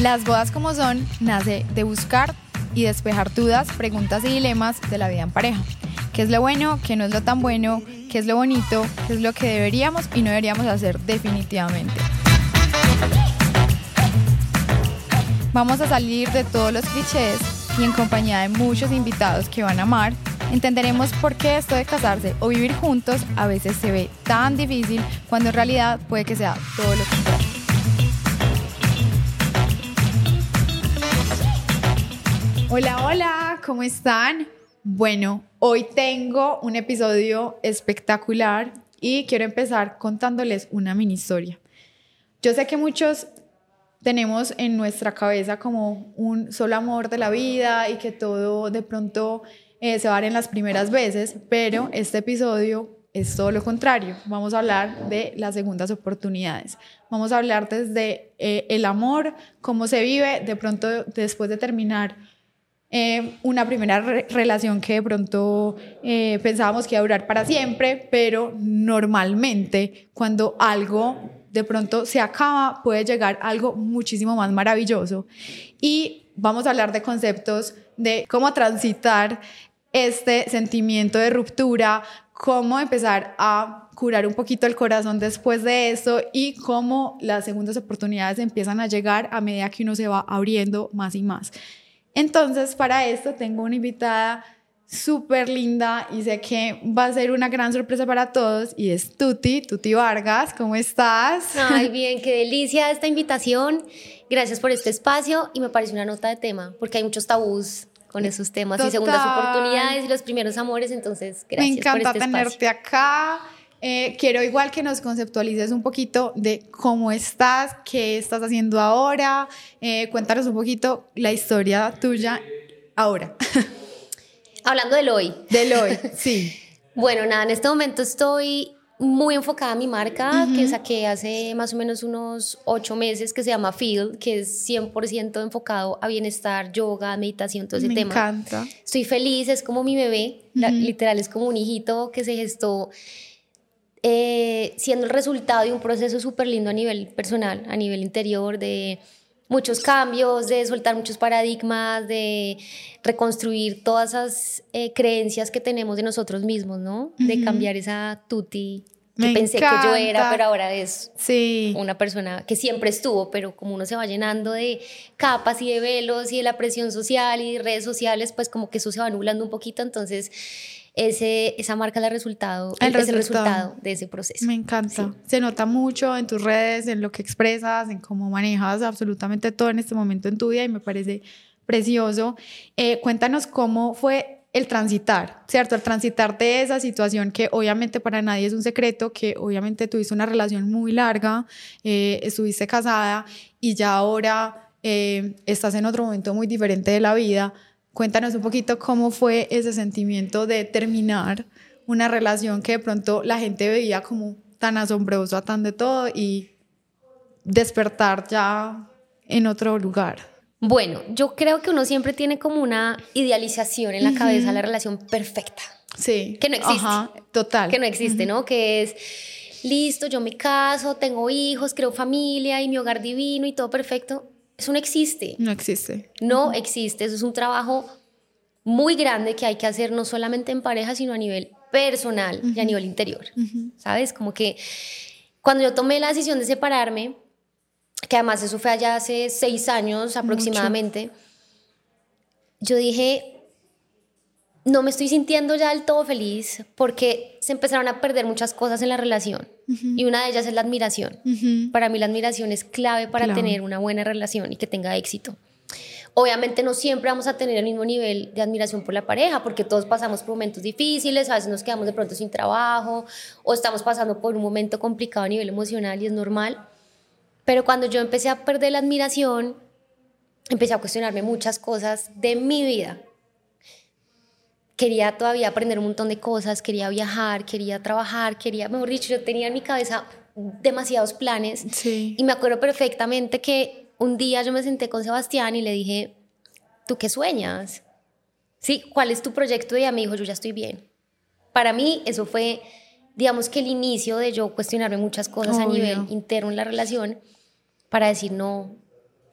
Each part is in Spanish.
Las bodas como son nace de buscar y despejar dudas, preguntas y dilemas de la vida en pareja. ¿Qué es lo bueno? ¿Qué no es lo tan bueno? ¿Qué es lo bonito? ¿Qué es lo que deberíamos y no deberíamos hacer definitivamente? Vamos a salir de todos los clichés y en compañía de muchos invitados que van a amar, entenderemos por qué esto de casarse o vivir juntos a veces se ve tan difícil cuando en realidad puede que sea todo lo contrario. Hola, hola, ¿cómo están? Bueno, hoy tengo un episodio espectacular y quiero empezar contándoles una mini historia. Yo sé que muchos tenemos en nuestra cabeza como un solo amor de la vida y que todo de pronto eh, se va a dar en las primeras veces, pero este episodio es todo lo contrario. Vamos a hablar de las segundas oportunidades. Vamos a hablar desde eh, el amor, cómo se vive de pronto después de terminar eh, una primera relación que de pronto pensábamos que iba a durar para siempre, pero normalmente cuando algo de pronto se acaba, puede llegar algo muchísimo más maravilloso. Y vamos a hablar de conceptos de cómo transitar este sentimiento de ruptura, cómo empezar a curar un poquito el corazón después de eso y cómo las segundas oportunidades empiezan a llegar a medida que uno se va abriendo más y más. Entonces, para esto tengo una invitada súper linda y sé que va a ser una gran sorpresa para todos y es Tuti, Tuti Vargas, ¿cómo estás? Ay, bien, qué delicia esta invitación. Gracias por este espacio y me parece una nota de tema porque hay muchos tabús con esos temas y segundas oportunidades y los primeros amores, entonces gracias. Me encanta por este tenerte acá. Eh, quiero igual que nos conceptualices un poquito de cómo estás, qué estás haciendo ahora. Eh, cuéntanos un poquito la historia tuya ahora. Hablando del hoy. Del hoy, sí. bueno, nada, en este momento estoy muy enfocada a mi marca, que saqué hace más o menos unos ocho meses, que se llama Feel, que es 100% enfocado a bienestar, yoga, meditación, todo ese tema. Me encanta. Estoy feliz, es como mi bebé, literal, es como un hijito que se gestó eh, siendo el resultado de un proceso súper lindo a nivel personal, a nivel interior, de muchos cambios, de soltar muchos paradigmas, de reconstruir todas esas eh, creencias que tenemos de nosotros mismos, ¿no? De cambiar esa tuti que pensé que yo era, pero ahora es sí. una persona que siempre estuvo, pero como uno se va llenando de capas y de velos y de la presión social y de redes sociales, pues como que eso se va nublando un poquito, entonces ese, esa marca el resultado, el, es el resultado de ese proceso. Me encanta. Se nota mucho en tus redes, en lo que expresas, en cómo manejas absolutamente todo en este momento en tu vida y me parece precioso. Eh, cuéntanos cómo fue el transitar, ¿cierto? El transitar de esa situación que obviamente para nadie es un secreto, que obviamente tuviste una relación muy larga, eh, estuviste casada y ya ahora eh, estás en otro momento muy diferente de la vida Cuéntanos un poquito cómo fue ese sentimiento de terminar una relación que de pronto la gente veía como tan asombrosa, tan de todo y despertar ya en otro lugar. Bueno, yo creo que uno siempre tiene como una idealización en la cabeza la relación perfecta. Sí. Que no existe. Ajá, total. Que no existe, ¿no? Que es, listo, yo me caso, tengo hijos, creo familia y mi hogar divino y todo perfecto. Eso no existe. No existe. No existe. Eso es un trabajo muy grande que hay que hacer no solamente en pareja, sino a nivel personal y a nivel interior. ¿Sabes? Como que cuando yo tomé la decisión de separarme, que además eso fue allá hace seis años aproximadamente, yo dije, no me estoy sintiendo ya del todo feliz porque se empezaron a perder muchas cosas en la relación y una de ellas es la admiración. Para mí la admiración es clave para tener una buena relación y que tenga éxito. Obviamente no siempre vamos a tener el mismo nivel de admiración por la pareja porque todos pasamos por momentos difíciles, a veces nos quedamos de pronto sin trabajo o estamos pasando por un momento complicado a nivel emocional y es normal. Pero cuando yo empecé a perder la admiración, empecé a cuestionarme muchas cosas de mi vida quería todavía aprender un montón de cosas, quería viajar, quería trabajar, quería, mejor dicho, yo tenía en mi cabeza demasiados planes. Y me acuerdo perfectamente que un día yo me senté con Sebastián y le dije, ¿tú qué sueñas? Sí, ¿cuál es tu proyecto? Y ella me dijo, yo ya estoy bien. Para mí eso fue, digamos que el inicio de yo cuestionarme muchas cosas a nivel interno en la relación para decir, no,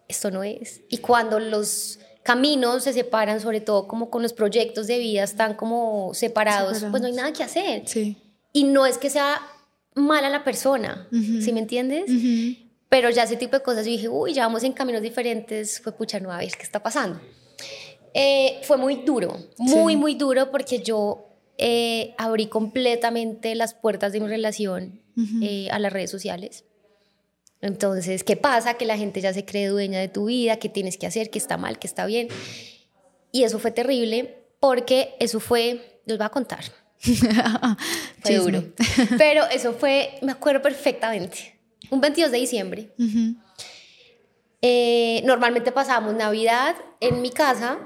esto no es. Y cuando los caminos se separan, sobre todo como con los proyectos de vida están como separados, pues no hay nada que hacer. Sí. Y no es que sea mala la persona, ¿sí me entiendes? Pero ya ese tipo de cosas, yo dije, uy, ya vamos en caminos diferentes, fue pucha, no, a ver, ¿qué está pasando? Eh, fue muy duro, muy, muy duro porque yo eh, abrí completamente las puertas de mi relación eh, a las redes sociales. Entonces, ¿qué pasa? Que la gente ya se cree dueña de tu vida, qué tienes que hacer, qué está mal, qué está bien. Y eso fue terrible porque eso fue, les voy a contar. fue duro. Pero eso fue, me acuerdo perfectamente, un 22 de diciembre. Eh, normalmente pasábamos Navidad en mi casa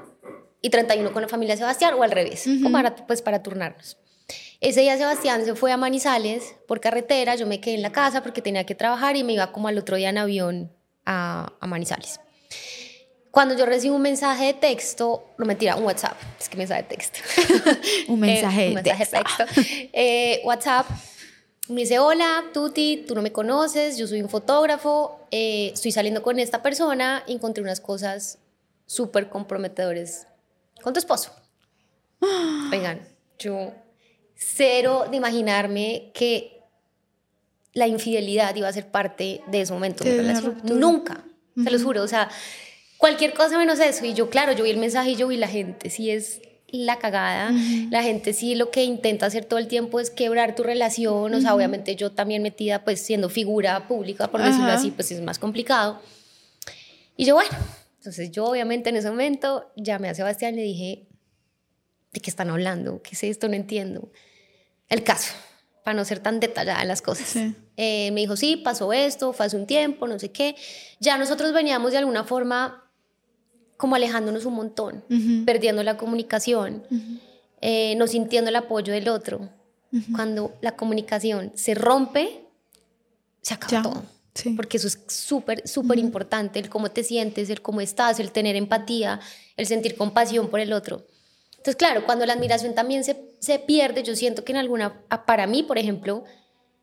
y 31 con la familia Sebastián o al revés, para, pues para turnarnos. Ese día Sebastián se fue a Manizales por carretera, yo me quedé en la casa porque tenía que trabajar y me iba como al otro día en avión a, a Manizales. Cuando yo recibo un mensaje de texto, no mentira, un WhatsApp, es que mensaje de texto. un mensaje, eh, un mensaje de texto. Eh, WhatsApp me dice, hola, Tuti, tú no me conoces, yo soy un fotógrafo, eh, estoy saliendo con esta persona, encontré unas cosas súper comprometedores con tu esposo. Oigan, yo cero de imaginarme que la infidelidad iba a ser parte de ese momento. Nunca, se los juro. O sea, cualquier cosa menos eso. Y yo, claro, yo vi el mensaje y yo vi la gente, sí es la cagada. La gente sí lo que intenta hacer todo el tiempo es quebrar tu relación. O sea, obviamente yo también metida, pues siendo figura pública, por decirlo así, pues es más complicado. Y yo, bueno, entonces yo obviamente en ese momento llamé a Sebastián y le dije, ¿de qué están hablando? ¿Qué es esto? No entiendo el caso, para no ser tan detallada en las cosas. Eh, me dijo, sí, pasó esto, fue hace un tiempo, no sé qué. Ya nosotros veníamos de alguna forma como alejándonos un montón, perdiendo la comunicación, eh, no sintiendo el apoyo del otro. Cuando la comunicación se rompe, se acaba todo. Porque eso es súper, súper importante, el cómo te sientes, el cómo estás, el tener empatía, el sentir compasión por el otro. Entonces, claro, cuando la admiración también se, se pierde, yo siento que en alguna, para mí, por ejemplo,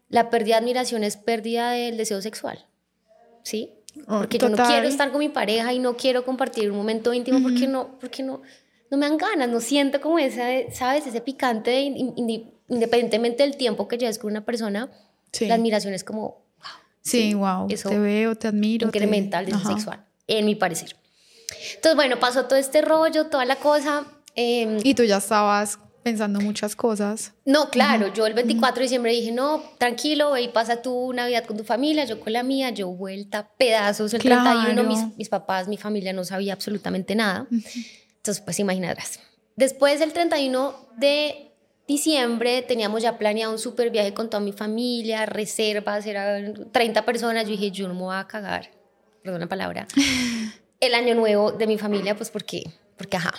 la pérdida de admiración es pérdida del deseo sexual, ¿sí? Oh, porque yo no quiero estar con mi pareja y no quiero compartir un momento íntimo porque no, porque no, no me dan ganas, no siento como esa, ¿sabes? Ese picante, independientemente del tiempo que lleves con una persona, la admiración es como, sí, wow, te veo, te admiro. Incrementa el deseo sexual, en mi parecer. Entonces, bueno, pasó todo este rollo, toda la cosa, Em, y tú ya estabas pensando muchas cosas. No, claro, yo el 24 de diciembre dije, no, tranquilo, ve y pasa tu Navidad con tu familia, yo con la mía, yo vuelta pedazos el 31, mis, mis, papás, mi familia no sabía absolutamente nada. Entonces, pues imaginarás. Después del 31 de diciembre teníamos ya planeado un super viaje con toda mi familia, reservas, eran 30 personas, yo dije, yo no me voy a cagar, perdón la palabra, el año nuevo de mi familia, pues porque, porque ajá,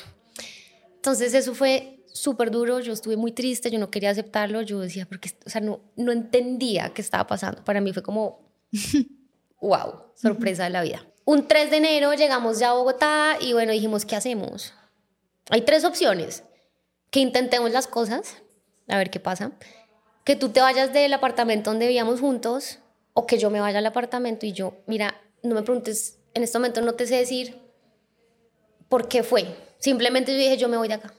entonces eso fue súper duro, yo estuve muy triste, yo no quería aceptarlo, yo decía, porque, o sea, no, no entendía qué estaba pasando. Para mí fue como, wow, sorpresa de la vida. Un 3 de enero llegamos ya a Bogotá y bueno, dijimos, ¿qué hacemos? Hay tres opciones. Que intentemos las cosas, a ver qué pasa. Que tú te vayas del apartamento donde vivíamos juntos o que yo me vaya al apartamento y yo, mira, no me preguntes, en este momento no te sé decir por qué fue, Simplemente yo dije, yo me voy de acá.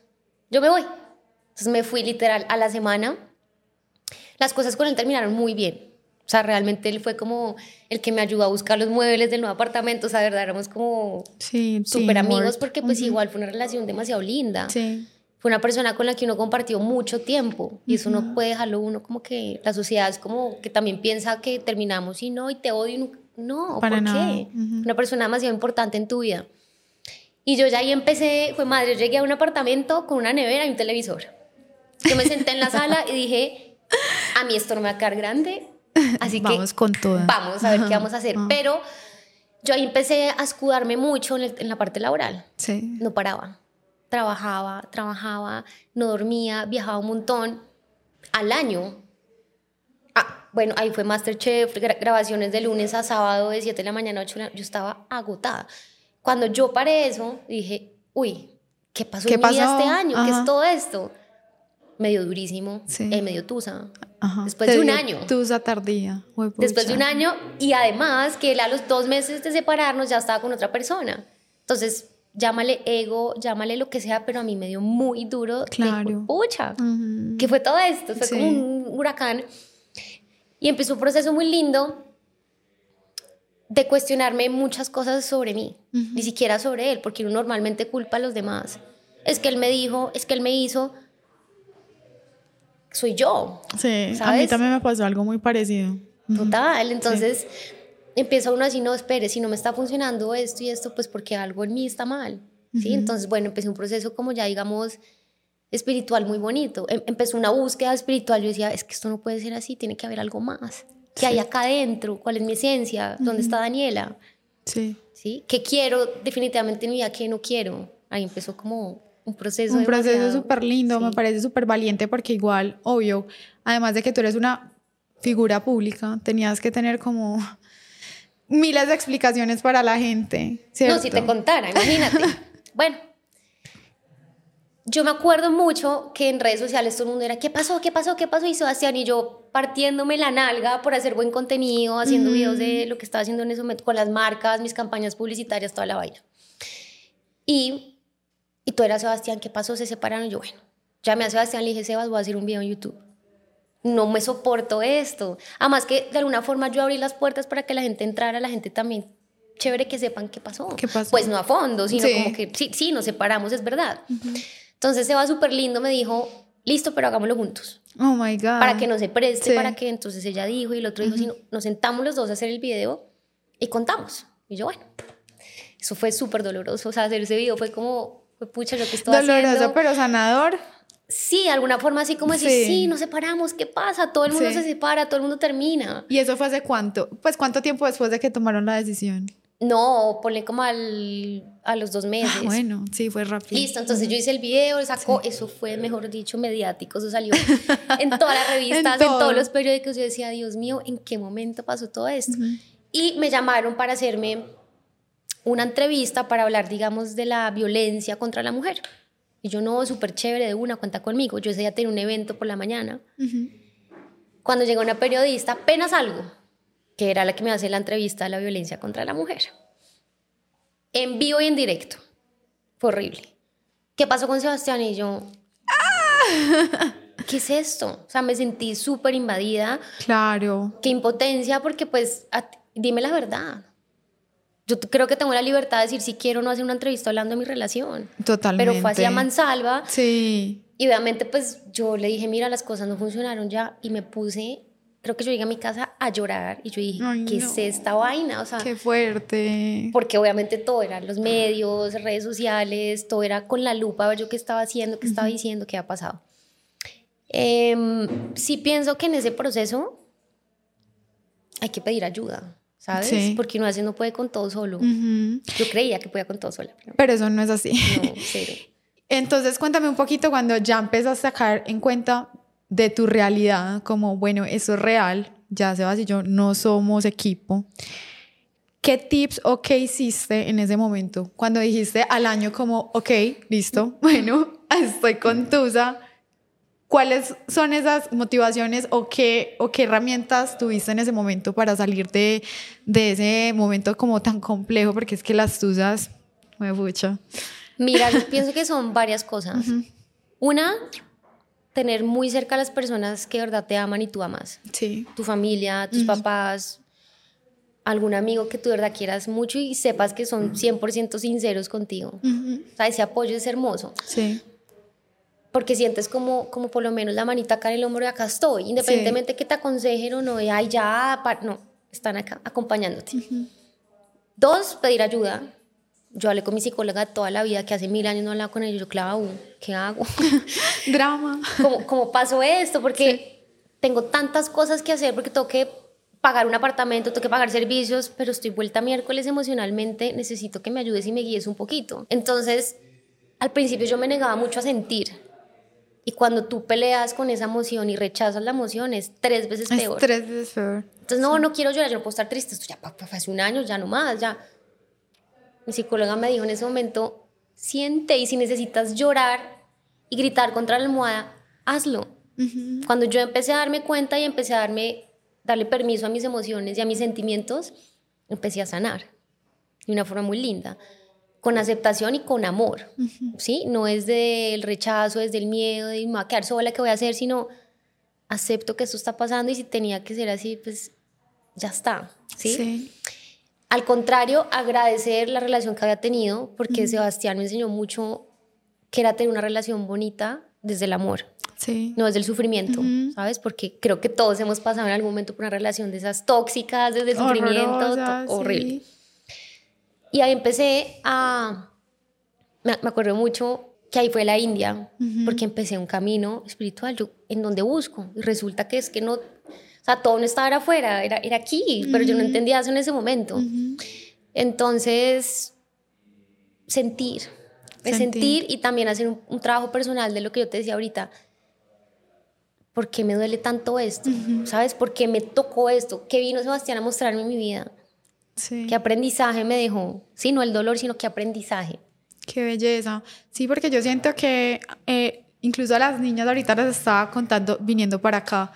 Yo me voy. Entonces me fui literal a la semana. Las cosas con él terminaron muy bien. O sea, realmente él fue como el que me ayudó a buscar los muebles del nuevo apartamento. O sea, de verdad, éramos como sí, súper amigos porque pues igual fue una relación demasiado linda. Sí. Fue una persona con la que uno compartió mucho tiempo y eso no puede dejarlo uno como que la sociedad es como que también piensa que terminamos y no, y te odio. no, ¿por qué? Una persona demasiado importante en tu vida. Y yo ya ahí empecé, fue madre, llegué a un apartamento con una nevera y un televisor. Yo me senté en la sala y dije, a mí esto no me va a quedar grande, así que vamos con todo. Vamos a ver qué vamos a hacer. Pero yo ahí empecé a escudarme mucho en, la parte laboral. Sí. No paraba. Trabajaba, trabajaba, no dormía, viajaba un montón. Al año. Ah, bueno, ahí fue Masterchef, grabaciones de lunes a sábado de 7 de la mañana a 8 de la Yo estaba agotada. Cuando yo paré eso, dije, uy, ¿qué pasó en mi vida este año? ¿Qué es todo esto? me dio durísimo, Sí. eh, me dio tusa. Ajá. Después Te de un año. Tusa tardía. Huepucha. Después de un año y además que él a los dos meses de separarnos ya estaba con otra persona. Entonces, llámale ego, llámale lo que sea, pero a mí me dio muy duro. de, Claro. Pucha, Ujú. que fue todo esto, fue Sí. como un huracán. Y empezó un proceso muy lindo de cuestionarme muchas cosas sobre mí, ni siquiera sobre él, porque uno normalmente culpa a los demás. Es que él me dijo, es que él me hizo. Soy yo, Sí, a mí también me pasó algo muy parecido. total. Entonces empieza uno así, no, espere, si no me está funcionando esto y esto, pues porque algo en mí está mal. ¿sí? Entonces, bueno, empecé un proceso como ya, digamos, espiritual muy bonito. Em- empezó una búsqueda espiritual. Yo decía, es que esto no puede ser así, tiene que haber algo más. ¿Qué hay acá adentro? ¿Cuál es mi esencia? ¿Dónde está Daniela? Sí. ¿Sí? ¿Qué quiero definitivamente en mi vida? ¿Qué no quiero? Ahí empezó como un proceso. Un proceso súper lindo, me sí. parece súper valiente porque igual, obvio, además de que tú eres una figura pública, tenías que tener como miles de explicaciones para la gente, ¿cierto? No, si te contara, imagínate. bueno, yo me acuerdo mucho que en redes sociales todo el mundo era, ¿qué pasó? ¿Qué pasó? ¿Qué pasó? Y Sebastián y yo partiéndome la nalga por hacer buen contenido, haciendo videos de lo que estaba haciendo en ese momento con las marcas, mis campañas publicitarias, toda la vaina. Y, y tú eras Sebastián, ¿qué pasó? Se separaron. Y yo, bueno, llamé a Sebastián, le dije, Sebas, voy a hacer un video en YouTube. No me soporto esto. Además que de alguna forma yo abrí las puertas para que la gente entrara, la gente también chévere que sepan qué pasó. ¿Qué pasó? Pues no a fondo, sino Sí. como que sí, sí, nos separamos, es verdad. Entonces Seba súper lindo me dijo, listo, pero hagámoslo juntos. Oh my God. Para que no se preste, Sí. para que entonces ella dijo y el otro dijo, si no, nos sentamos los dos a hacer el video y contamos. Y yo, bueno, eso fue súper doloroso. O sea, hacer ese video fue como, fue pucha, yo que estoy Doloroso, haciendo. pero sanador. Sí, de alguna forma así como decir, Sí. sí. nos separamos, ¿qué pasa? Todo el mundo Sí. se separa, todo el mundo termina. ¿Y eso fue hace cuánto? Pues cuánto tiempo después de que tomaron la decisión. No, ponle como al, a los dos meses. Ah, bueno, sí, fue rápido. Listo, entonces yo hice el video, sacó, eso fue, mejor dicho, mediático, eso salió en todas las revistas, en, todo. todos los periódicos. Yo decía, Dios mío, ¿en qué momento pasó todo esto? Y me llamaron para hacerme una entrevista para hablar, digamos, de la violencia contra la mujer. Y yo, no, súper chévere, de una, cuenta conmigo. Yo ese día tenía un evento por la mañana. Cuando llegó una periodista, apenas algo, que era la que me hace la entrevista de la violencia contra la mujer. En vivo y en directo. Fue horrible. ¿Qué pasó con Sebastián? Y yo, ¿qué es esto? O sea, me sentí súper invadida. Claro. Qué impotencia, porque pues, dime la verdad. Yo creo que tengo la libertad de decir si quiero o no hacer una entrevista hablando de mi relación. Totalmente. Pero fue así a mansalva. Sí. Y obviamente, pues yo le dije, mira, las cosas no funcionaron ya. Y me puse, creo que yo llegué a mi casa a llorar. Y yo dije, Ay, ¿qué no. es esta vaina? O sea, Qué fuerte. porque obviamente todo era los medios, redes sociales, todo era con la lupa a ver yo qué estaba haciendo, qué estaba diciendo, qué había pasado. Em, sí pienso que en ese proceso hay que pedir ayuda, ¿sabes? Sí. Porque uno veces no puede con todo solo. Ujú. Yo creía que podía con todo sola, pero Pero eso no es así. no, cero. Entonces, cuéntame un poquito cuando ya empezaste a sacar en cuenta de tu realidad, como, bueno, eso es real, ya Sebas y yo no somos equipo. ¿Qué tips o qué hiciste en ese momento? Cuando dijiste al año como, ok, listo, bueno, estoy con Tusa. ¿Cuáles son esas motivaciones o qué, o qué herramientas tuviste en ese momento para salir de, de ese momento como tan complejo? Porque es que las Tusas, me pucha. Mira, yo pienso que son varias cosas. Una, tener muy cerca a las personas que de verdad te aman y tú amas. Sí. Tu familia, tus papás, algún amigo que tú de verdad quieras mucho y sepas que son 100% sinceros contigo. Ujú. O sea, ese apoyo es hermoso. Sí. Porque sientes como, como por lo menos la manita acá en el hombro de acá estoy. Independientemente que te aconsejen o no, de ay, ya, pa-". no, están acá acompañándote. Dos, pedir ayuda. Yo hablé con mi psicóloga toda la vida, que hace mil años no hablaba con ella. Yo, claro, ¿qué hago? Drama. ¿Cómo, cómo pasó esto? Porque tengo tantas cosas que hacer, porque tengo que pagar un apartamento, tengo que pagar servicios, pero estoy vuelta miércoles emocionalmente, necesito que me ayudes y me guíes un poquito. Entonces, al principio yo me negaba mucho a sentir. Y cuando tú peleas con esa emoción y rechazas la emoción, es tres veces Es peor. tres veces peor. Entonces, no, no quiero llorar, yo no puedo estar triste. Esto ya hace un año, ya no más, ya. Mi psicóloga me dijo en ese momento, siente y si necesitas llorar y gritar contra la almohada, hazlo. Cuando yo empecé a darme cuenta y empecé a darme, darle permiso a mis emociones y a mis sentimientos, empecé a sanar de una forma muy linda, con aceptación y con amor, ¿sí? No es del rechazo, es del miedo, de me voy a quedar sola, ¿qué voy a hacer? Sino acepto que esto está pasando y si tenía que ser así, pues ya está, ¿sí? sí. Al contrario, agradecer la relación que había tenido, porque Sebastián me enseñó mucho que era tener una relación bonita desde el amor. Sí. No desde el sufrimiento, ¿sabes? Porque creo que todos hemos pasado en algún momento por una relación de esas tóxicas, desde el sufrimiento, horrible. Y ahí empecé a... Me, acuerdo mucho que ahí fue la India, porque empecé un camino espiritual, yo en donde busco, y resulta que es que no, sea, todo no estaba afuera, era, era aquí, pero yo no entendía eso en ese momento. Entonces, sentir, sentir, sentir y también hacer un, trabajo personal de lo que yo te decía ahorita. ¿Por qué me duele tanto esto? ¿Sabes? ¿Por qué me tocó esto? ¿Qué vino Sebastián a mostrarme en mi vida? ¿Qué aprendizaje me dejó? Sí, no el dolor, sino qué aprendizaje. Qué belleza. Sí, porque yo siento que eh, incluso a las niñas ahorita les estaba contando, viniendo para acá,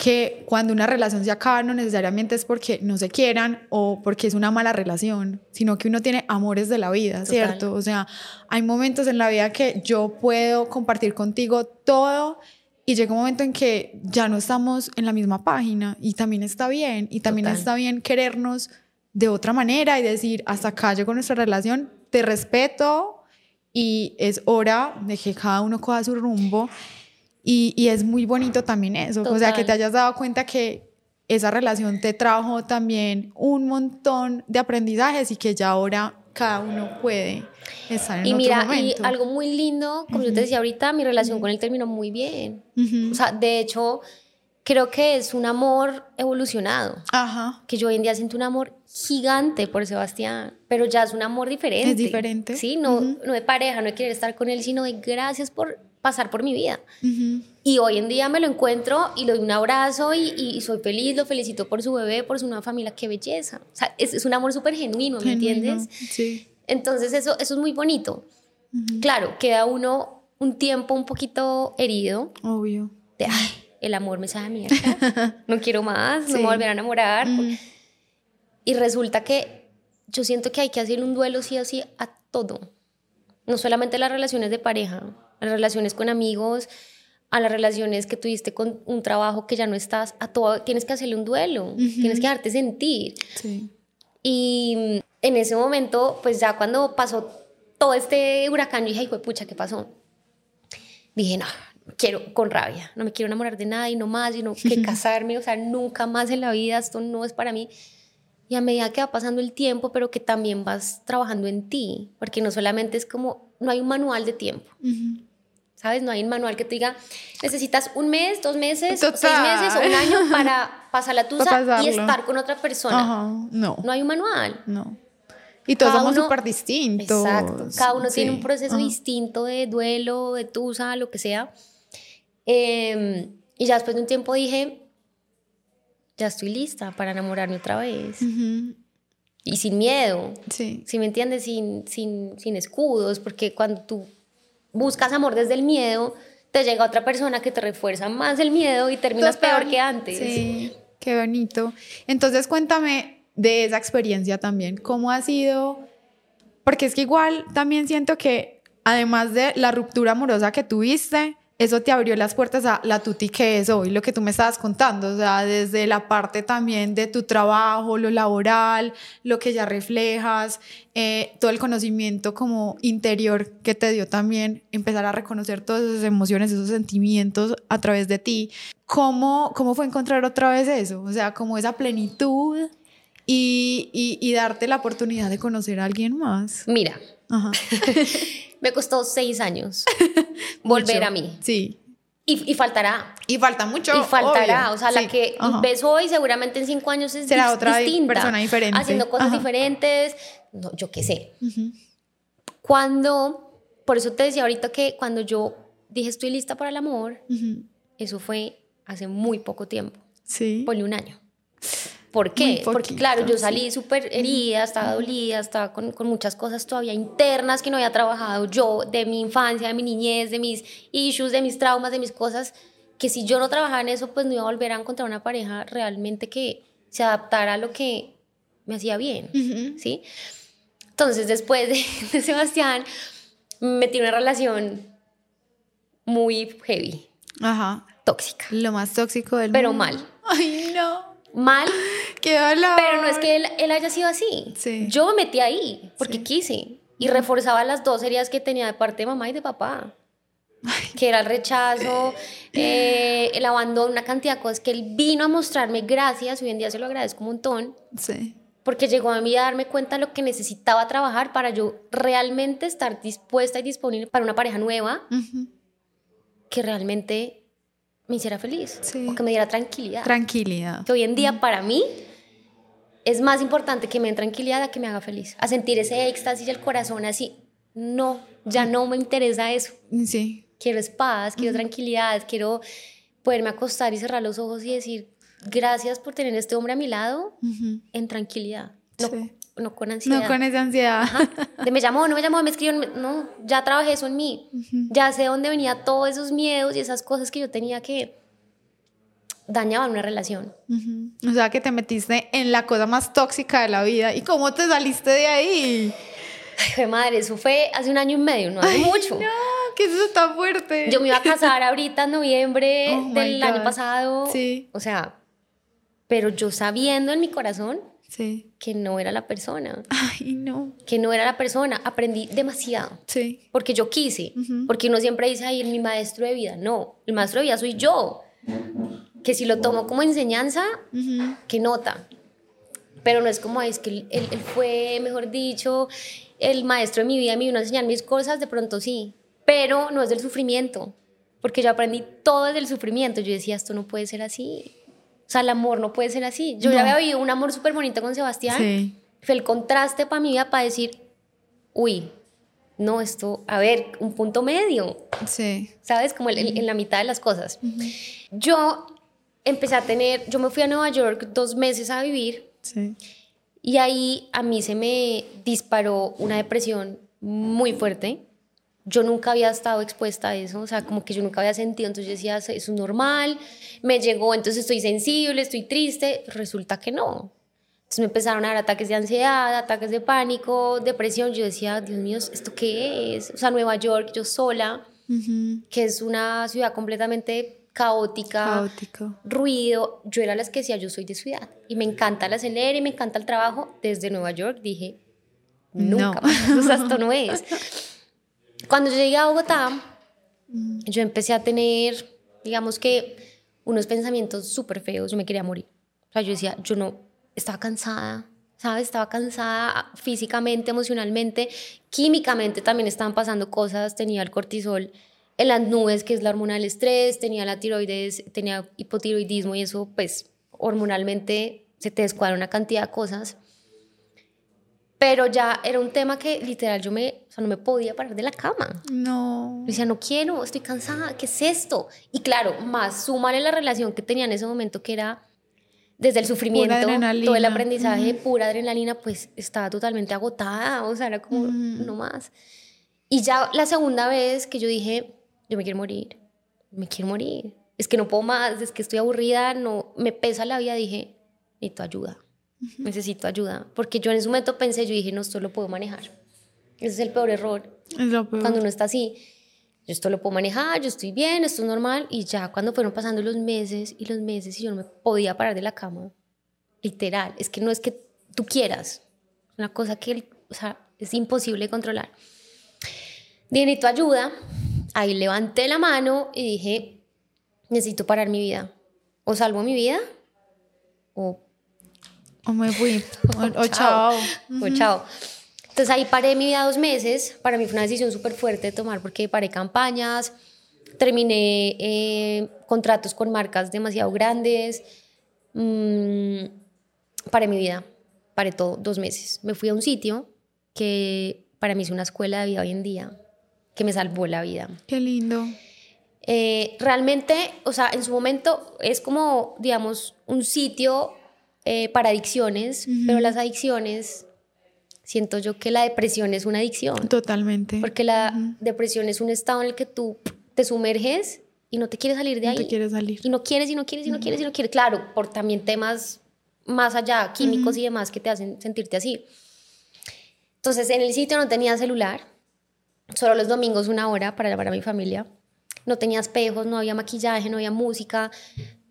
que cuando una relación se acaba no necesariamente es porque no se quieran o porque es una mala relación, sino que uno tiene amores de la vida, ¿cierto? O sea, hay momentos en la vida que yo puedo compartir contigo todo y llega un momento en que ya no estamos en la misma página y también está bien, y también está bien querernos de otra manera y decir, hasta acá llegó nuestra relación, te respeto y es hora de que cada uno coja su rumbo. Y, y es muy bonito también eso, o sea, que te hayas dado cuenta que esa relación te trajo también un montón de aprendizajes y que ya ahora cada uno puede estar en y otro mira, momento. Y algo muy lindo, como yo te decía ahorita, mi relación con él terminó muy bien. O sea, de hecho, creo que es un amor evolucionado. Ajá. Que yo hoy en día siento un amor gigante por Sebastián, pero ya es un amor diferente. Es diferente. Sí, no, no de pareja, no de querer estar con él, sino de gracias por pasar por mi vida. Y hoy en día me lo encuentro y le doy un abrazo y, y, soy feliz, lo felicito por su bebé, por su nueva familia, qué belleza. O sea, es, es un amor súper genuino, ¿me entiendes? Sí. Entonces eso, eso es muy bonito. Claro, queda uno un tiempo un poquito herido. Obvio. De, ay, el amor me sabe mierda, no quiero más, no me volver a enamorar. Y resulta que yo siento que hay que hacer un duelo sí o sí a todo. No solamente las relaciones de pareja, las relaciones con amigos, a las relaciones que tuviste con un trabajo que ya no estás, a todo tienes que hacerle un duelo, tienes que dejarte sentir. Y en ese momento, pues ya cuando pasó todo este huracán, yo dije, pucha, ¿qué pasó? Dije, no, quiero con rabia, no me quiero enamorar de nadie, no más, sino que casarme, o sea, nunca más en la vida, esto no es para mí. Y a medida que va pasando el tiempo, pero que también vas trabajando en ti, porque no solamente es como, no hay un manual de tiempo. ¿Sabes? No hay un manual que te diga, necesitas un mes, dos meses, seis meses o un año para pasar la tusa y estar con otra persona. No. No hay un manual. No. Y todos somos súper distintos. Exacto. Cada uno tiene un proceso distinto de duelo, de tusa, lo que sea. Em, y ya después de un tiempo dije, ya estoy lista para enamorarme otra vez. Y sin miedo. Sí. Si me entiendes, sin, sin, sin escudos, porque cuando tú buscas amor desde el miedo, te llega otra persona que te refuerza más el miedo y terminas peor que antes. Sí, qué bonito. Entonces cuéntame de esa experiencia también, ¿cómo ha sido? Porque es que igual también siento que además de la ruptura amorosa que tuviste, eso te abrió las puertas a la tuti que es hoy, lo que tú me estabas contando, o sea, desde la parte también de tu trabajo, lo laboral, lo que ya reflejas, eh, todo el conocimiento como interior que te dio también empezar a reconocer todas esas emociones, esos sentimientos a través de ti. ¿Cómo, cómo fue encontrar otra vez eso? O sea, como esa plenitud y, y, y darte la oportunidad de conocer a alguien más. Mira. Ajá. Me costó seis años volver a mí. Sí. Y, faltará. Y falta mucho. Y faltará. O sea, la que ves hoy seguramente en cinco años es Será otra distinta. persona diferente. Haciendo cosas diferentes. No, yo qué sé. Cuando, por eso te decía ahorita que cuando yo dije estoy lista para el amor, eso fue hace muy poco tiempo. Sí. Ponle un año. ¿Por qué? Porque claro, yo salí súper herida, estaba dolida, estaba con, con, muchas cosas todavía internas que no había trabajado yo, de mi infancia, de mi niñez, de mis issues, de mis traumas, de mis cosas, que si yo no trabajaba en eso, pues no iba a volver a encontrar una pareja realmente que se adaptara a lo que me hacía bien, ¿sí? Entonces, después de, de Sebastián, me metí una relación muy heavy. Ajá. Tóxica. Lo más tóxico del Pero mundo. mal. Ay, no. Mal. Qué dolor. Pero no es que él, él haya sido así. Sí. Yo me metí ahí porque Sí. quise. Y reforzaba las dos heridas que tenía de parte de mamá y de papá. Que era el rechazo, eh, el abandono, una cantidad de cosas que él vino a mostrarme gracias. Hoy en día se lo agradezco un montón. Sí. Porque llegó a mí a darme cuenta de lo que necesitaba trabajar para yo realmente estar dispuesta y disponible para una pareja nueva que realmente me hiciera feliz. Sí. O que me diera tranquilidad. Tranquilidad. que hoy en día para mí es más importante que me den tranquilidad a que me haga feliz. A sentir ese éxtasis y el corazón así. No, ya no me interesa eso. Sí. Quiero paz, quiero tranquilidad, quiero poderme acostar y cerrar los ojos y decir gracias por tener este hombre a mi lado Ujú. en tranquilidad. No, Sí. No con ansiedad. No con esa ansiedad. Ajá. De me llamó, no me llamó, me escribió. me- No, ya trabajé eso en mí. Ya sé dónde venía todos esos miedos y esas cosas que yo tenía que dañaban una relación. O sea, que te metiste en la cosa más tóxica de la vida. ¿Y cómo te saliste de ahí? Ay, madre, eso fue hace un año y medio, no hace Ay, mucho. No, que eso está fuerte. Yo me iba a casar ahorita en noviembre Oh del año pasado. Sí. O sea, pero yo sabiendo en mi corazón Sí. Que no era la persona, Ay, no. que no era la persona, aprendí demasiado. Sí. Porque yo quise, Ujú. porque uno siempre dice, ay, mi maestro de vida. No, el maestro de vida soy yo. Que si lo tomo como enseñanza, que nota. Pero no es como, "Ay, es que él, él- él fue, mejor dicho, el maestro de mi vida, me vino a enseñar mis cosas, de pronto sí. Pero no es del sufrimiento, porque yo aprendí todo desde el sufrimiento. Yo decía, esto no puede ser así. O sea, el amor no puede ser así. Yo ya había vivido un amor súper bonito con Sebastián. Sí. Fue el contraste para mi vida para decir, uy, no, esto, a ver, un punto medio. Sí. ¿sabes? Como el- el- en la mitad de las cosas. Yo empecé a tener, yo me fui a Nueva York dos meses a vivir Sí. y ahí a mí se me disparó una depresión muy fuerte. Yo nunca había estado expuesta a eso, o sea, como que yo nunca había sentido, entonces yo decía, eso es normal, me llegó, entonces estoy sensible, estoy triste, resulta que no. Entonces me empezaron a dar ataques de ansiedad, ataques de pánico, depresión, yo decía, Dios mío, ¿esto qué es? O sea, Nueva York, yo sola, Ujú. que es una ciudad completamente caótica, Caótico. ruido. Yo era las que decía, yo soy de ciudad y me encanta la acelera y me encanta el trabajo. Desde Nueva York dije, nunca No. más, o sea, esto no es. Cuando yo llegué a Bogotá, yo empecé a tener, digamos que, unos pensamientos súper feos. Yo me quería morir. O sea, yo decía, yo no, estaba cansada, ¿sabes? Estaba cansada físicamente, emocionalmente, químicamente también estaban pasando cosas. Tenía el cortisol en las nubes, que es la hormona del estrés, tenía la tiroides, tenía hipotiroidismo y eso, pues, hormonalmente se te descuadra una cantidad de cosas. Pero ya era un tema que literal yo me, o sea, no me podía parar de la cama. No. Yo decía, no quiero, estoy cansada, ¿qué es esto? Y claro, más súmale la relación que tenía en ese momento, que era desde el sufrimiento, todo el aprendizaje, pura adrenalina, pues estaba totalmente agotada, o sea, era como, no más. Y ya la segunda vez que yo dije, yo me quiero morir, me quiero morir, es que no puedo más, es que estoy aburrida, no, me pesa la vida, dije, necesito ayuda, necesito ayuda, porque yo en ese momento pensé, yo dije, no, esto lo puedo manejar. Ese es el peor error, Es lo peor. cuando uno está así, yo esto lo puedo manejar, yo estoy bien, esto es normal, y ya cuando fueron pasando los meses y los meses y yo no me podía parar de la cama, literal, es que no es que tú quieras, es una cosa que, o sea, es imposible controlar. Dije, necesito ayuda, ahí levanté la mano y dije, necesito parar mi vida, o salvo mi vida, o O me fui. O, o chao. o chao. Entonces ahí paré mi vida dos meses. Para mí fue una decisión súper fuerte de tomar porque paré campañas, terminé eh, contratos con marcas demasiado grandes. mm, paré mi vida, paré todo dos meses. Me fui a un sitio que para mí es una escuela de vida hoy en día, que me salvó la vida. Qué lindo. Eh, realmente, o sea, en su momento es como, digamos, un sitio eh, para adicciones, pero las adicciones, siento yo que la depresión es una adicción. Totalmente. Porque la depresión es un estado en el que tú te sumerges y no te quieres salir de ahí. No te quieres salir. Y no quieres, y no quieres, y no quieres, y no quieres. Claro, por también temas más allá, químicos y demás, que te hacen sentirte así. Entonces, en el sitio no tenía celular, solo los domingos una hora para llamar a mi familia. No tenía espejos, no había maquillaje, no había música.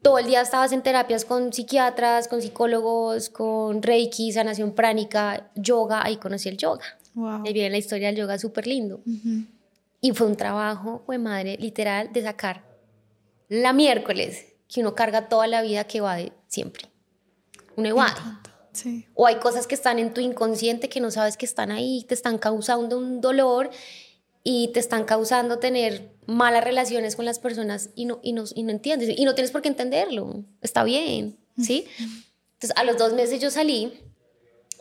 Todo el día estabas en terapias con psiquiatras, con psicólogos, con Reiki, sanación pránica, yoga. Ahí conocí el yoga. Wow. Ahí viene la historia del yoga súper lindo. Y fue un trabajo, fue madre, literal, de sacar la miércoles, que uno carga toda la vida que va de siempre. Uno evade. Sí. O hay cosas que están en tu inconsciente que no sabes que están ahí, te están causando un dolor y te están causando tener malas relaciones con las personas y no, y no, y no entiendes. Y no tienes por qué entenderlo. Está bien, ¿sí? Entonces, a los dos meses yo salí,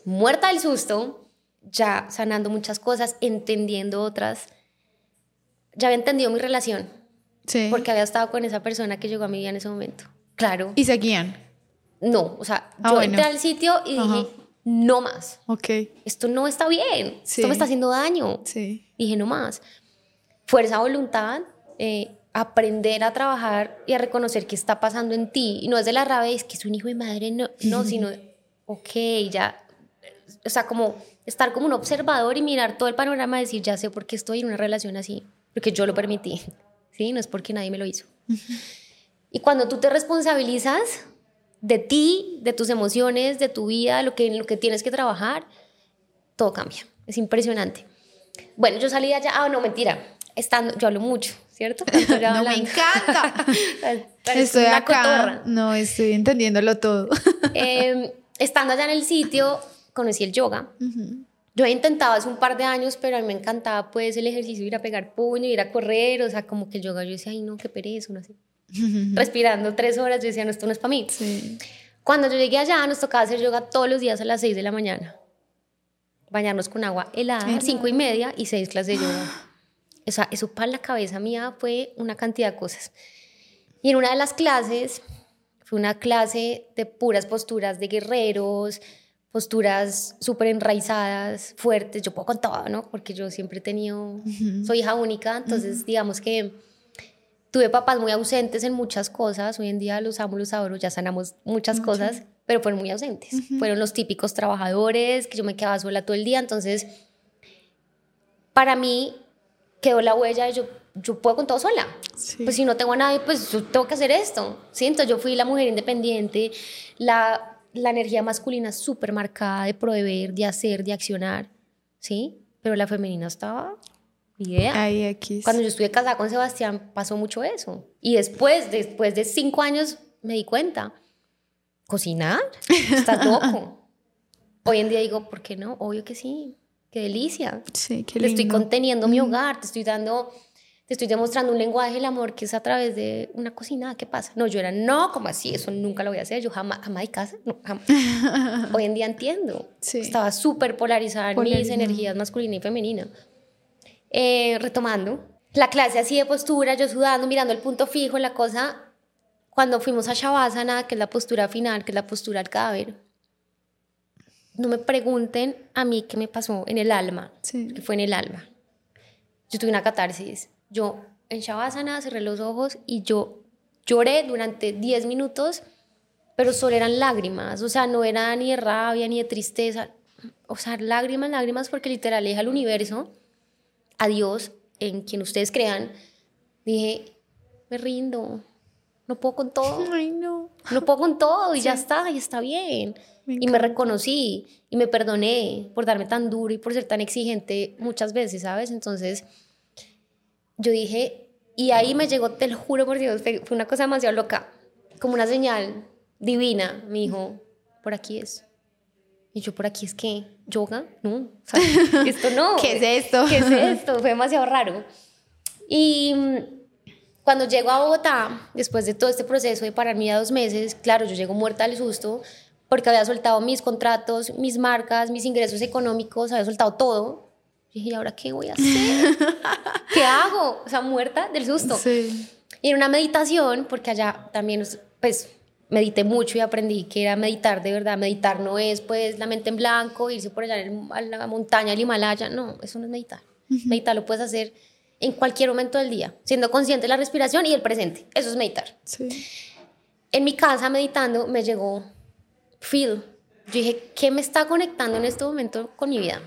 muerta del susto, ya sanando muchas cosas, entendiendo otras. Ya había entendido mi relación, Sí. porque había estado con esa persona que llegó a mi vida en ese momento. Claro. Y seguían. No, o sea, Ah, yo bueno. entré al sitio y Ajá. dije, no más. Ok. Esto no está bien. Sí. Esto me está haciendo daño. Sí. Dije, no más. Fuerza, voluntad, eh, aprender a trabajar y a reconocer qué está pasando en ti. Y no es de la rabia, es que es un hijo de madre, no, no sino, ok, ya. O sea, como estar como un observador y mirar todo el panorama y decir, ya sé por qué estoy en una relación así, porque yo lo permití. ¿Sí? No es porque nadie me lo hizo. Y cuando tú te responsabilizas de ti, de tus emociones, de tu vida, lo que, lo que tienes que trabajar, todo cambia. Es impresionante. Bueno, yo salí de allá. Ah, no, mentira. Estando, yo hablo mucho, ¿cierto? No, me encanta. Estoy una acá. cotorra. No, estoy entendiéndolo todo. Eh, estando allá en el sitio, conocí el yoga. Yo he intentado hace un par de años, pero a mí me encantaba pues el ejercicio, ir a pegar puño, ir a correr, o sea, como que el yoga, yo decía, ay no, qué pereza, no sé. Respirando tres horas, yo decía, no, esto no es para mí. Sí. Cuando yo llegué allá, nos tocaba hacer yoga todos los días a las 6 de la mañana. Bañarnos con agua helada, Helada. cinco y media y seis clases de yoga. O sea, eso para la cabeza mía fue una cantidad de cosas. Y en una de las clases, fue una clase de puras posturas de guerreros, posturas súper enraizadas, fuertes. Yo puedo con todo, ¿no? Porque yo siempre he tenido, soy hija única, entonces digamos que tuve papás muy ausentes en muchas cosas. Hoy en día los amo, los adoro, ya sanamos muchas cosas, pero fueron muy ausentes. Fueron los típicos trabajadores, que yo me quedaba sola todo el día. Entonces, para mí quedó la huella de yo, yo puedo con todo sola. Sí. Pues si no tengo a nadie, pues yo tengo que hacer esto. ¿sí? Entonces yo fui la mujer independiente, la, la energía masculina súper marcada de proveer, de hacer, de accionar, ¿sí? Pero la femenina estaba... Idea. Ahí. Cuando yo estuve casada con Sebastián pasó mucho eso. Y después, después de cinco años, me di cuenta, cocinar, estás loco. Hoy en día digo, ¿por qué no? Obvio que sí, qué delicia. Sí, qué Le estoy lindo. conteniendo mi hogar, te estoy dando, te estoy demostrando un lenguaje del amor que es a través de una cocina. ¿Qué pasa? No, yo era, no, como así? Eso nunca lo voy a hacer. Yo jamás, jamás de casa. No, jamás. Hoy en día entiendo. Sí. Estaba súper polarizada en mis energías masculina y femenina. Eh, retomando, la clase así de postura, yo sudando, mirando el punto fijo, la cosa, cuando fuimos a Shavasana, que es la postura final, que es la postura al cadáver, no me pregunten a mí qué me pasó en el alma, Sí. que fue en el alma. Yo tuve una catarsis. Yo en Shavasana cerré los ojos y yo lloré durante 10 minutos, pero solo eran lágrimas, o sea, no era ni de rabia ni de tristeza, o sea, lágrimas, lágrimas, porque literal dije al universo, a Dios, en quien ustedes crean, dije, me rindo, no puedo con todo. Ay, no. No puedo con todo y ya está, y está bien. Me y me reconocí y me perdoné por darme tan duro y por ser tan exigente muchas veces, ¿sabes? Entonces, yo dije, y ahí me llegó, te lo juro por Dios, fue fue una cosa demasiado loca, como una señal divina. Me dijo, por aquí es. Y yo, por aquí es que, yoga, no, sea, esto no. ¿Qué es esto? ¿Qué es esto? Fue demasiado raro. Y mm, cuando llego a Bogotá, después de todo este proceso de pararme a dos meses, claro, yo llego muerta del susto porque había soltado mis contratos, mis marcas, mis ingresos económicos, había soltado todo. Y dije, ¿y ahora qué voy a hacer? ¿Qué hago? O sea, muerta del susto. Sí. Y en una meditación, porque allá también, pues, medité mucho y aprendí que era meditar de verdad. Meditar no es pues la mente en blanco, irse por allá en a la montaña del Himalaya. No, eso no es meditar. Meditar lo puedes hacer en cualquier momento del día, siendo consciente de la respiración y el presente. Eso es meditar. Sí. En mi casa meditando me llegó feel. Yo dije, ¿qué me está conectando en este momento con mi vida?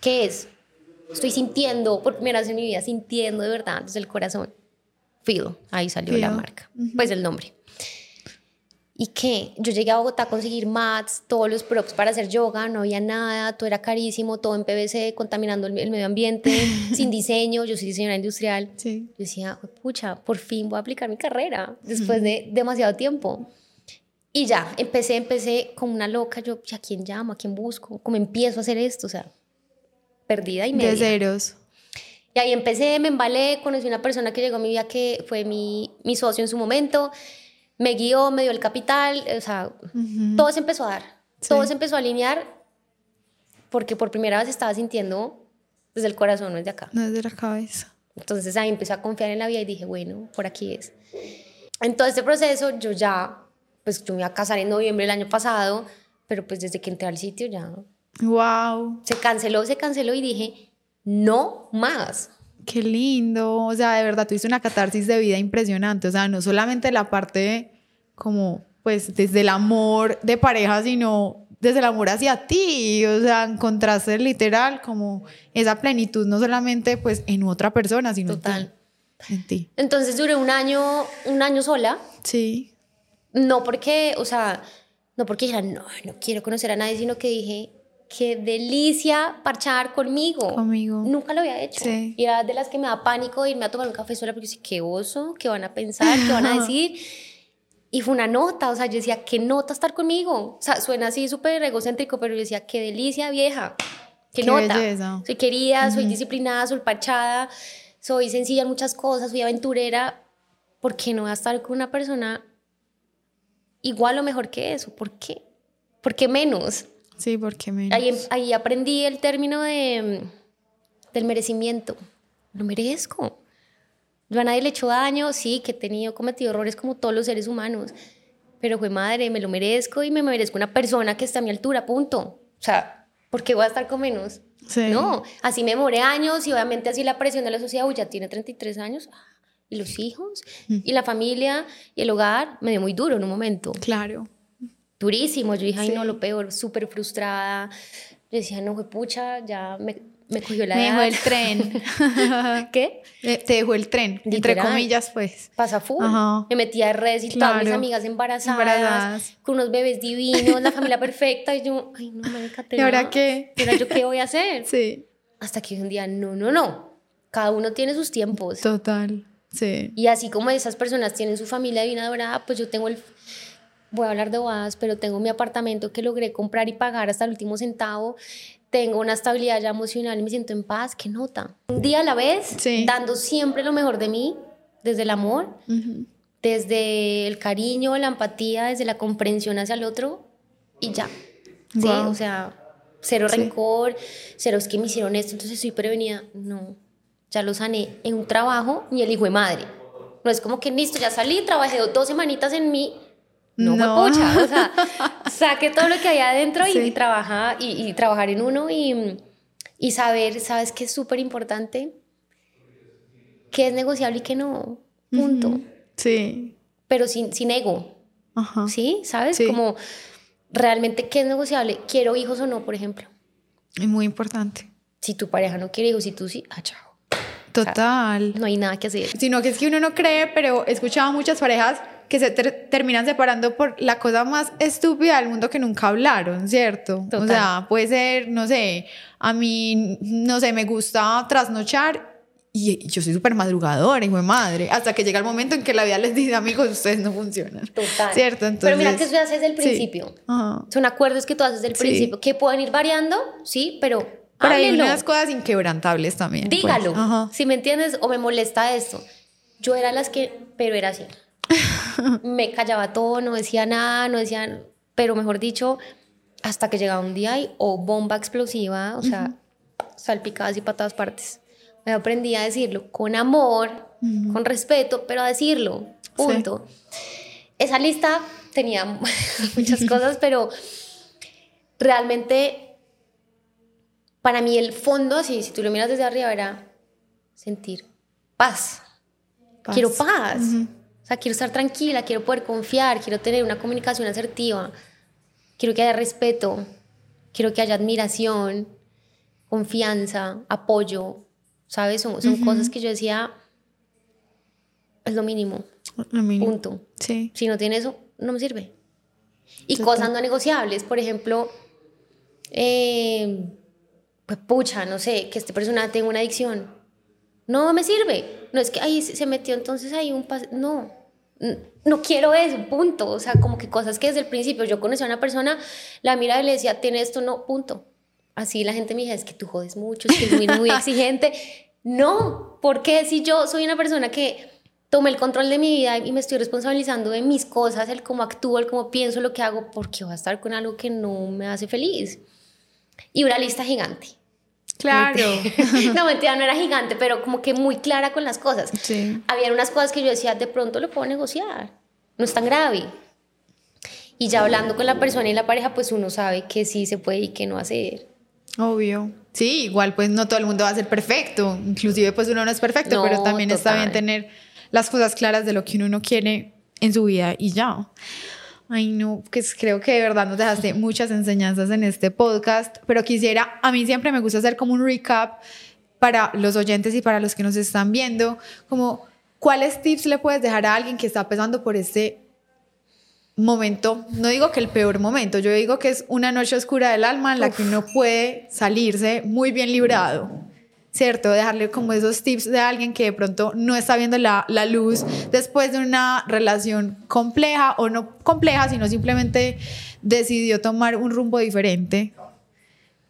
¿Qué es? Estoy sintiendo, por primera vez en mi vida, sintiendo de verdad desde el corazón. Feel. Ahí salió la marca. Pues el nombre. ¿Y qué? Yo llegué a Bogotá a conseguir mats, todos los props para hacer yoga, no había nada, todo era carísimo, todo en PVC, contaminando el, el medio ambiente, sin diseño, yo soy diseñadora industrial. Sí. Yo decía, pucha, por fin voy a aplicar mi carrera después de demasiado tiempo. Y ya, empecé, empecé como una loca, yo, ¿a quién llamo? ¿A quién busco? ¿Cómo empiezo a hacer esto? O sea, perdida y media. De ceros. Y ahí empecé, me embalé, conocí una persona que llegó a mi vida que fue mi, mi socio en su momento, me guió, me dio el capital, o sea, todo se empezó a dar, todo Sí. se empezó a alinear porque por primera vez estaba sintiendo desde el corazón, no desde acá. No es de la cabeza. Entonces ahí empecé a confiar en la vida y dije, bueno, por aquí es. En todo este proceso yo ya, pues yo me iba a casar en noviembre del año pasado, pero pues desde que entré al sitio ya Wow. se canceló, se canceló y dije, no más. Qué lindo. O sea, de verdad tuviste una catarsis de vida impresionante. O sea, no solamente la parte como, pues, desde el amor de pareja, sino desde el amor hacia ti. O sea, encontraste literal como esa plenitud, no solamente pues en otra persona, sino en Total. ti. En ti. Entonces duré un año, un año sola, Sí. no porque, o sea, no porque dijera, no, no quiero conocer a nadie, sino que dije, qué delicia parchar conmigo. Conmigo. Nunca lo había hecho. Sí. Y era de las que me da pánico irme a tomar un café sola porque yo decía, qué oso, qué van a pensar, qué van a decir. Y fue una nota, o sea, yo decía, qué nota estar conmigo. O sea, suena así súper egocéntrico, pero yo decía, qué delicia, vieja. Qué, Qué nota. belleza. Soy querida, soy disciplinada, soy parchada, soy sencilla en muchas cosas, soy aventurera. ¿Por qué no voy a estar con una persona igual o mejor que eso? ¿Por qué? ¿Por qué menos? Sí, porque menos. Ahí, em, ahí aprendí el término de, mm, del merecimiento. Lo merezco. Yo a nadie le he hecho daño, sí, que he tenido, cometido errores como todos los seres humanos, pero fue madre, me lo merezco y me merezco una persona que está a mi altura, punto. O sea, ¿por qué voy a estar con menos? Sí. No, así me demoré años y obviamente así la presión de la sociedad, uy, ya tiene 33 años, ah, y los hijos, y la familia, y el hogar, me dio muy duro en un momento Claro. Durísimo. Yo dije, ay, Sí. no, lo peor, súper frustrada. Yo decía, no, fue pucha, ya me, me cogió la Me dejó edad. el tren. ¿Qué? Eh, Te dejó el tren, entre Literal. comillas, pues. Pasa full. Ajá. Me metí a redes y todas mis Claro. amigas embarazadas, Embarazadas. con unos bebés divinos, la familia perfecta. Y yo, ay, no, me ¿Y ahora qué? ¿Y ahora yo qué voy a hacer? Sí. Hasta que un día, no, no, no. Cada uno tiene sus tiempos. Total. Sí. Y así como esas personas tienen su familia divina dorada, pues yo tengo el... Voy a hablar de bodas, pero tengo mi apartamento que logré comprar y pagar hasta el último centavo. Tengo una estabilidad ya emocional y me siento en paz. ¿Qué nota? Un día a la vez, Sí. dando siempre lo mejor de mí, desde el amor, Ujú. desde el cariño, la empatía, desde la comprensión hacia el otro y ya. Sí, Guau. o sea, cero Sí. rencor, cero es que me hicieron esto, entonces estoy prevenida. No, ya lo sané en un trabajo y el hijo de madre. No es como que listo, ya salí, trabajé dos semanitas en mí. No, No. pucha, o sea, saque todo lo que hay adentro y, Sí. y trabaja, y, y trabajar en uno y, y saber, ¿sabes qué es súper importante? qué es negociable y qué no. Punto. Sí. Pero sin, sin ego, Ajá. ¿sí? ¿Sabes? Sí. Como realmente qué es negociable. ¿Quiero hijos o no, por ejemplo? Es muy importante. Si tu pareja no quiere hijos y tú sí, ah, chao. Total. No hay nada que hacer. Sino que es que uno no cree, pero he escuchado a muchas parejas que se ter- terminan separando por la cosa más estúpida del mundo que nunca hablaron, ¿cierto? Total. O sea, puede ser, no sé, a mí, no sé, me gusta trasnochar y yo soy súper madrugadora, hijo de madre, hasta que llega el momento en que la vida les dice, amigos, ustedes no funcionan. Total. ¿Cierto? Entonces, Pero mira que eso ya haces desde el sí. principio. Ajá. Son acuerdos que tú haces desde el Sí. principio, que pueden ir variando, sí, pero Pero hay háblenlo. unas cosas inquebrantables también. pues. Dígalo. Ajá. Si me entiendes o me molesta esto. Yo era las que, pero era así. Me callaba todo, no decía nada, no decía, pero mejor dicho, hasta que llegaba un día y o bomba explosiva, o sea, salpicadas y para todas partes. Me aprendí a decirlo con amor, con respeto, pero a decirlo. Punto. Esa lista tenía muchas cosas, pero realmente para mí el fondo, si tú lo miras desde arriba, era sentir paz. Quiero paz. Sea, quiero estar tranquila, quiero poder confiar, quiero tener una comunicación asertiva, quiero que haya respeto, quiero que haya admiración, confianza, apoyo. ¿Sabes? Son, son cosas que yo decía, es lo mínimo. Lo mínimo. Punto. Sí. Si no tiene eso, no me sirve. Y cosas no negociables, por ejemplo, eh, pues pucha, no sé, que esta persona tenga una adicción. No me sirve. No es que ahí se metió entonces ahí un no. No quiero eso, punto. O sea, como que cosas que desde el principio yo conocí a una persona, la mira y le decía, tiene esto, no, punto. Así la gente me dice, es que tú jodes mucho, es que es muy, muy exigente. No, porque si yo soy una persona que tomé el control de mi vida y me estoy responsabilizando de mis cosas, el cómo actúo, el cómo pienso, lo que hago, porque voy a estar con algo que no me hace feliz. Y una lista gigante. Claro. no, mentira, no era gigante, pero como que muy clara con las cosas. Sí. Había unas cosas que yo decía, de pronto lo puedo negociar, no es tan grave. Y ya hablando con la persona y la pareja, pues uno sabe que sí se puede y que no hacer. Obvio. Sí, igual pues no todo el mundo va a ser perfecto. Inclusive pues uno no es perfecto, pero también está bien tener las cosas claras de lo que uno no quiere en su vida y ya. Ay, no, pues creo que de verdad nos dejaste muchas enseñanzas en este podcast, pero quisiera, a mí siempre me gusta hacer como un recap para los oyentes y para los que nos están viendo, como cuáles tips le puedes dejar a alguien que está pasando por este momento, no digo que el peor momento, yo digo que es una noche oscura del alma en la que uno puede salirse muy bien librado. ¿Cierto? Dejarle como esos tips de alguien que de pronto no está viendo la, la, luz después de una relación compleja o no compleja, sino simplemente decidió tomar un rumbo diferente.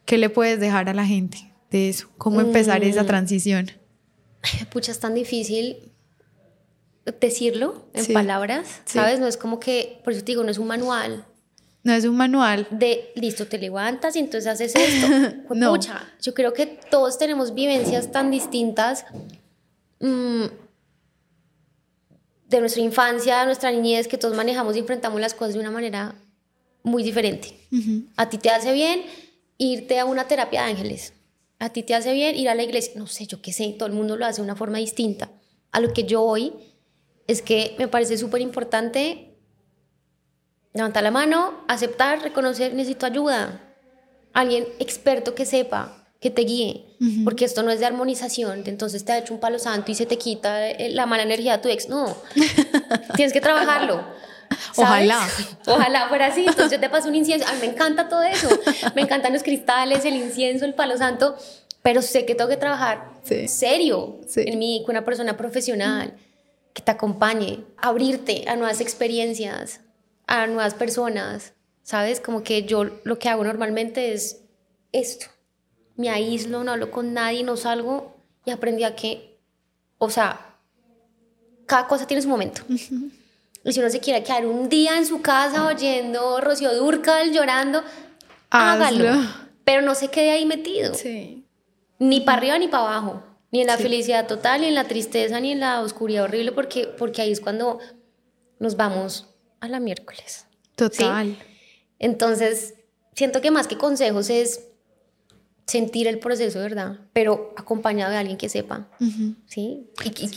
¿Qué le puedes dejar a la gente de eso? ¿Cómo empezar esa mm. transición? Pucha, es tan difícil decirlo en palabras, ¿sabes? No es como que, por eso te digo, no es un manual. No es un manual. De, listo, te levantas y entonces haces esto. no. yo creo que todos tenemos vivencias tan distintas mm, de nuestra infancia, de nuestra niñez, que todos manejamos y enfrentamos las cosas de una manera muy diferente. A ti te hace bien irte a una terapia de ángeles. A ti te hace bien ir a la iglesia. No sé, yo qué sé, todo el mundo lo hace de una forma distinta. A lo que yo hoy es que me parece súper importante Levanta la mano, aceptar, reconocer, necesito ayuda. Alguien experto que sepa, que te guíe, porque esto no es de armonización, entonces te ha hecho un palo santo y se te quita eh, la mala energía de tu ex. No, tienes que trabajarlo. Ojalá. Ojalá fuera así. Entonces yo te paso un incienso. A mí me encanta todo eso. Me encantan los cristales, el incienso, el palo santo, pero sé que tengo que trabajar serio en mí, con una persona profesional que te acompañe, abrirte a nuevas experiencias, a nuevas personas, ¿sabes? Como que yo lo que hago normalmente es esto. Me aíslo, no hablo con nadie, no salgo y aprendí a que, o sea, cada cosa tiene su momento. Y si uno se quiere quedar un día en su casa oyendo Rocío Durcal llorando, hágalo. Pero no se quede ahí metido. Sí. Ni para arriba ni para abajo. Ni en la felicidad total, ni en la tristeza, ni en la oscuridad horrible, porque, porque ahí es cuando nos vamos a la miércoles. Total. Entonces, siento que más que consejos es sentir el proceso, ¿verdad? Pero acompañado de alguien que sepa, ¿sí?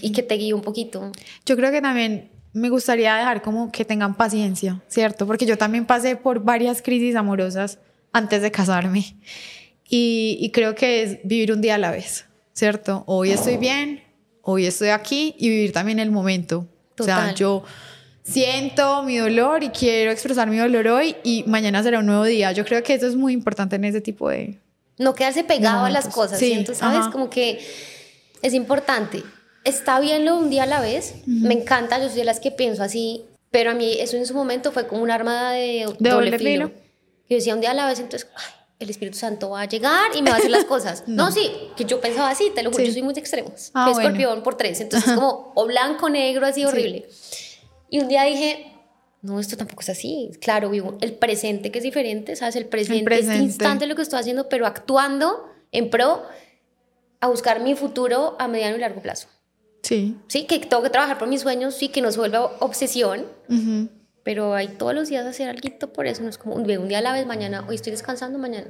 Y, que te guíe un poquito. Yo creo que también me gustaría dejar como que tengan paciencia, ¿cierto? Porque yo también pasé por varias crisis amorosas antes de casarme y, y creo que es vivir un día a la vez, ¿cierto? Hoy estoy bien, hoy estoy aquí y vivir también el momento. Total. O sea, yo siento mi dolor y quiero expresar mi dolor hoy y mañana será un nuevo día. Yo creo que eso es muy importante en ese tipo de... No quedarse pegado a las cosas, sí, siento, ¿sabes? Como que es importante. Está bien lo un día a la vez, me encanta, yo soy de las que pienso así, pero a mí eso en su momento fue como un arma de, doble, filo. Yo decía un día a la vez, entonces, el Espíritu Santo va a llegar y me va a hacer las cosas. no. sí, que yo pensaba así, te lo juro, yo soy muy de extremos. Ah, escorpión por tres, entonces como o blanco, negro, así horrible. Y un día dije, no, esto tampoco es así. Claro, vivo el presente que es diferente, ¿sabes? El presente, el presente. este instante lo que estoy haciendo, pero actuando en pro a buscar mi futuro a mediano y largo plazo. Sí. Sí, que tengo que trabajar por mis sueños, sí, que no se vuelva obsesión, pero hay todos los días hacer algo por eso, no es como un día a la vez, mañana, hoy estoy descansando, mañana,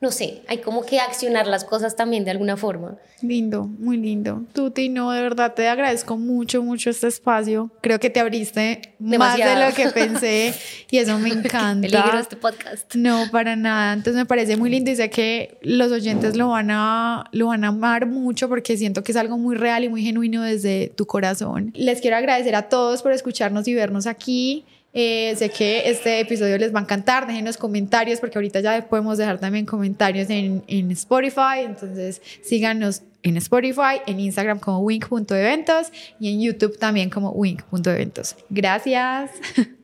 no sé, hay como que accionar las cosas también de alguna forma. Lindo, muy lindo. Tuti, no, de verdad te agradezco mucho, mucho este espacio. Creo que te abriste más de lo que pensé y eso me encanta. Peligro este podcast. No, para nada. Entonces me parece muy lindo y sé que los oyentes lo van a, lo van a amar mucho porque siento que es algo muy real y muy genuino desde tu corazón. Les quiero agradecer a todos por escucharnos y vernos aquí. Eh, sé que este episodio les va a encantar. Dejen los comentarios porque ahorita ya podemos dejar también comentarios en, en Spotify. Entonces síganos en Spotify, en Instagram como wink.eventos y en YouTube también como wink.eventos. Gracias.